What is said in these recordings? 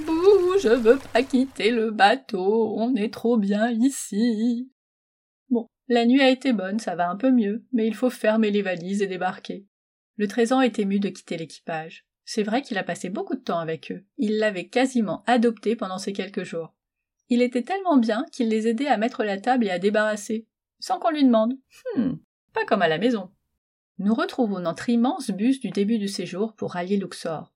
Bouh, je veux pas quitter le bateau, on est trop bien ici. Bon, la nuit a été bonne, ça va un peu mieux, mais il faut fermer les valises et débarquer. Le trésor est ému de quitter l'équipage. C'est vrai qu'il a passé beaucoup de temps avec eux. Il l'avait quasiment adopté pendant ces quelques jours. Il était tellement bien qu'il les aidait à mettre la table et à débarrasser, sans qu'on lui demande. Hmm, pas comme à la maison. Nous retrouvons notre immense bus du début du séjour pour rallier Luxor.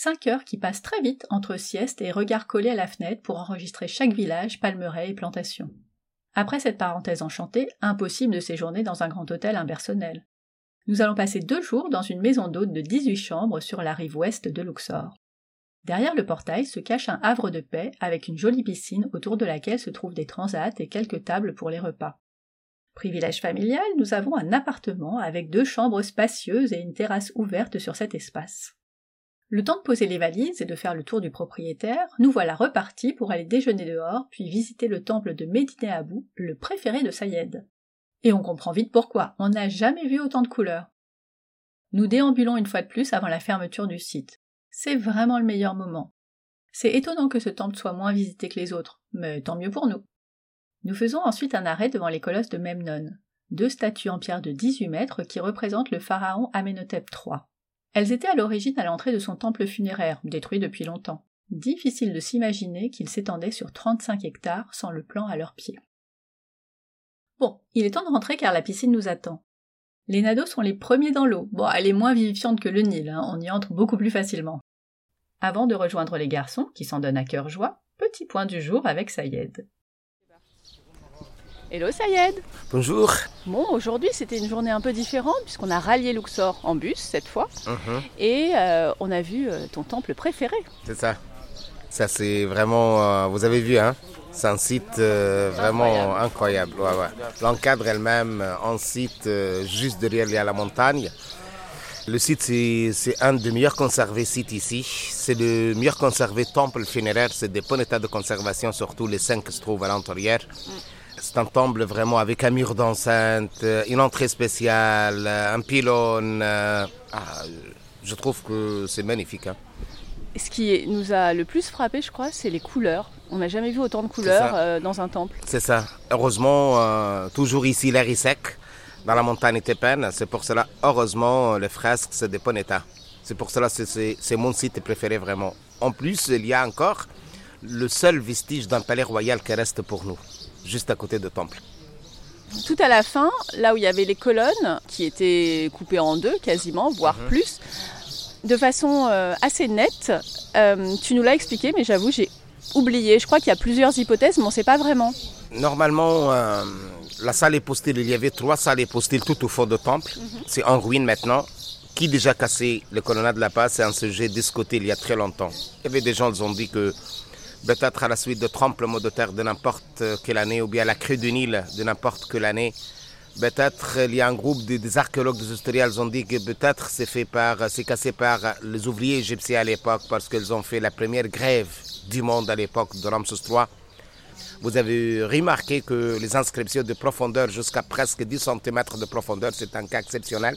Cinq heures qui passent très vite entre sieste et regard collé à la fenêtre pour enregistrer chaque village, palmeraie et plantation. Après cette parenthèse enchantée, impossible de séjourner dans un grand hôtel impersonnel. Nous allons passer deux jours dans une maison d'hôte de 18 chambres sur la rive ouest de Luxor. Derrière le portail se cache un havre de paix avec une jolie piscine autour de laquelle se trouvent des transats et quelques tables pour les repas. Privilège familial, nous avons un appartement avec deux chambres spacieuses et une terrasse ouverte sur cet espace. Le temps de poser les valises et de faire le tour du propriétaire, nous voilà repartis pour aller déjeuner dehors, puis visiter le temple de Médiné Abou, le préféré de Sayed. Et on comprend vite pourquoi, on n'a jamais vu autant de couleurs. Nous déambulons une fois de plus avant la fermeture du site. C'est vraiment le meilleur moment. C'est étonnant que ce temple soit moins visité que les autres, mais tant mieux pour nous. Nous faisons ensuite un arrêt devant les colosses de Memnon, deux statues en pierre de 18 mètres qui représentent le pharaon Amenhotep III. Elles étaient à l'origine à l'entrée de son temple funéraire, détruit depuis longtemps. Difficile de s'imaginer qu'il s'étendait sur 35 hectares sans le plan à leurs pieds. Bon, il est temps de rentrer car la piscine nous attend. Les nados sont les premiers dans l'eau. Bon, elle est moins vivifiante que le Nil, hein. on y entre beaucoup plus facilement. Avant de rejoindre les garçons, qui s'en donnent à cœur joie, petit point du jour avec Sayed. Hello Sayed Bonjour Bon, aujourd'hui c'était une journée un peu différente puisqu'on a rallié Luxor en bus cette fois uh-huh. et euh, on a vu euh, ton temple préféré. C'est ça. Ça c'est vraiment, euh, vous avez vu, hein c'est un site vraiment incroyable. L'encadre elle-même, un site juste derrière la montagne. Le site, c'est un des meilleurs conservés sites ici. C'est le meilleur conservé temple funéraire. C'est des bons états de conservation, surtout les cinq qui se trouvent à l'intérieur. Mm. C'est un temple vraiment avec un mur d'enceinte, euh, une entrée spéciale, euh, un pylône. Euh, ah, je trouve que c'est magnifique. Hein. Ce qui nous a le plus frappé, je crois, c'est les couleurs. On n'a jamais vu autant de couleurs dans un temple. C'est ça. Heureusement, toujours ici, l'air est sec, dans la montagne tépène. C'est pour cela, heureusement, les fresques, c'est de bon état. C'est pour cela que c'est mon site préféré vraiment. En plus, il y a encore le seul vestige d'un palais royal qui reste pour nous juste à côté de temple. Tout à la fin, là où il y avait les colonnes, qui étaient coupées en deux quasiment, voire mhm. plus, de façon euh, assez nette, euh, tu nous l'as expliqué, mais j'avoue, j'ai oublié. Je crois qu'il y a plusieurs hypothèses, mais on ne sait pas vraiment. Normalement, euh, la salle épostyle, il y avait trois salles épostyles tout au fond de temple. Mhm. C'est en ruine maintenant. Qui déjà cassé le colonnade de la passe C'est un sujet discuté il y a très longtemps. Il y avait des gens qui ont dit que peut-être à la suite de tremblements de terre de n'importe quelle année ou bien la crue du Nil de n'importe quelle année. Peut-être il y a un groupe des archéologues, des historiens qui ont dit que peut-être c'est fait par, c'est cassé par les ouvriers égyptiens à l'époque parce qu'ils ont fait la première grève du monde à l'époque de Ramsès III. Vous avez remarqué que les inscriptions de profondeur jusqu'à presque 10 cm de profondeur, c'est un cas exceptionnel.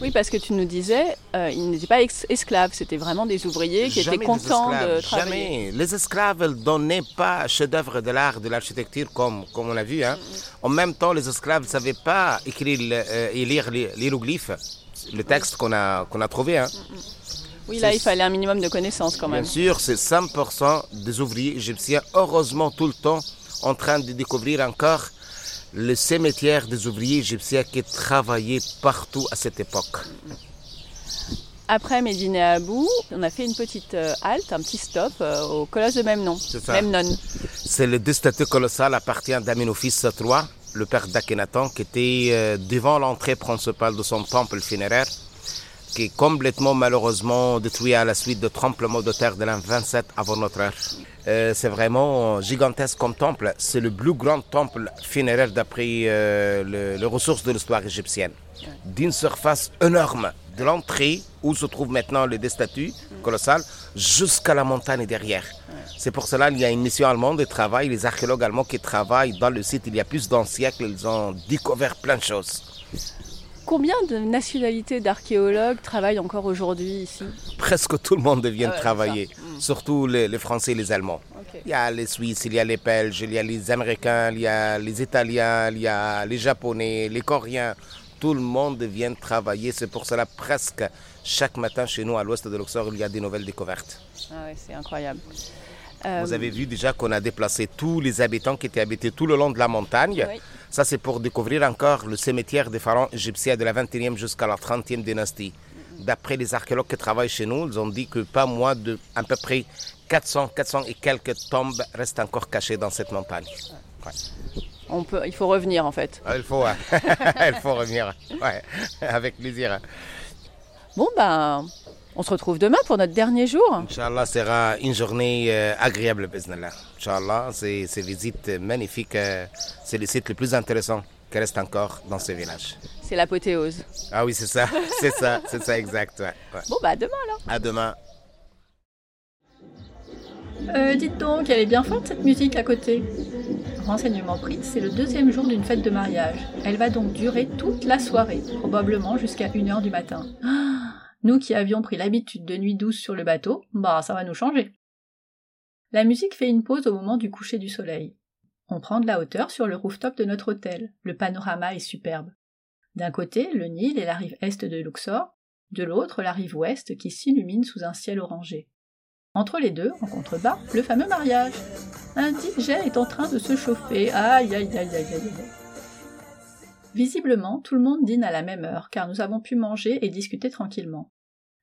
Oui, parce que tu nous disais, euh, ils n'étaient pas esclaves, c'était vraiment des ouvriers qui étaient contents de travailler. Jamais. Les esclaves ne donnaient pas chef-d'œuvre de l'art, de l'architecture, comme, comme on a vu. Hein. En même temps, les esclaves ne savaient pas écrire euh, et lire l'hiéroglyphe, le texte qu'on a, qu'on a trouvé. Hein. Oui, là, il fallait un minimum de connaissances quand même. Bien sûr, c'est 100% des ouvriers égyptiens, heureusement tout le temps, en train de découvrir encore le cimetière des ouvriers égyptiens qui travaillaient partout à cette époque. Après Médine Abou, on a fait une petite euh, halte, un petit stop euh, au colosse de même nom, Memnon. C'est le deux statues colossales appartient d'Amenophis III, le père d'Akhenaton, qui était euh, devant l'entrée principale de son temple funéraire qui est complètement malheureusement détruit à la suite de tremblements de terre de l'an 27 avant notre ère. Euh, c'est vraiment gigantesque comme temple. C'est le plus grand temple funéraire d'après euh, les ressources de l'histoire égyptienne. D'une surface énorme, de l'entrée où se trouvent maintenant les statues colossales, jusqu'à la montagne derrière. C'est pour cela qu'il y a une mission allemande de travail, les archéologues allemands qui travaillent dans le site il y a plus d'un siècle, ils ont découvert plein de choses. Combien de nationalités d'archéologues travaillent encore aujourd'hui ici Presque tout le monde vient travailler. surtout les, les Français et les Allemands. Il y a les Suisses, il y a les Belges, il y a les Américains, il y a les Italiens, il y a les Japonais, les Coréens. Tout le monde vient travailler. C'est pour cela presque chaque matin chez nous à l'ouest de Luxor, il y a des nouvelles découvertes. Ah ouais, c'est incroyable. Euh, Vous avez vu déjà qu'on a déplacé tous les habitants qui étaient habités tout le long de la montagne. Oui. Ça, c'est pour découvrir encore le cimetière des pharaons égyptiens de la 21e jusqu'à la 30e dynastie. D'après les archéologues qui travaillent chez nous, ils ont dit que pas moins de à peu près 400, 400 et quelques tombes restent encore cachées dans cette montagne. Ouais. on peut, il faut revenir en fait. Ah, Il faut, hein. il faut revenir. Ouais, avec plaisir. Bon ben, on se retrouve demain pour notre dernier jour. Inch'Allah sera une journée euh, agréable. Inch'Allah, c'est ces visites magnifiques. euh, c'est le site le plus intéressant qui reste encore dans ce village. C'est l'apothéose. Ah oui, c'est ça, c'est ça, c'est ça exact. ouais, ouais. Bon bah à demain alors. À demain. Euh, dites donc, elle est bien forte cette musique à côté. Renseignement pris, c'est le deuxième jour d'une fête de mariage. Elle va donc durer toute la soirée, probablement jusqu'à 1h du matin. Ah, nous qui avions pris l'habitude de nuit douce sur le bateau, bah ça va nous changer. La musique fait une pause au moment du coucher du soleil. On prend de la hauteur sur le rooftop de notre hôtel. Le panorama est superbe. D'un côté, le Nil et la rive est de Luxor, de l'autre, la rive ouest qui s'illumine sous un ciel orangé. Entre les deux, en contrebas, le fameux mariage. Un DJ est en train de se chauffer. Aïe, aïe, aïe, aïe, aïe, aïe. Visiblement, tout le monde dîne à la même heure, car nous avons pu manger et discuter tranquillement.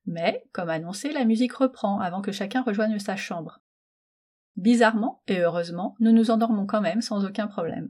Mais, comme annoncé, la musique reprend avant que chacun rejoigne sa chambre. Bizarrement, et heureusement, nous nous endormons quand même sans aucun problème.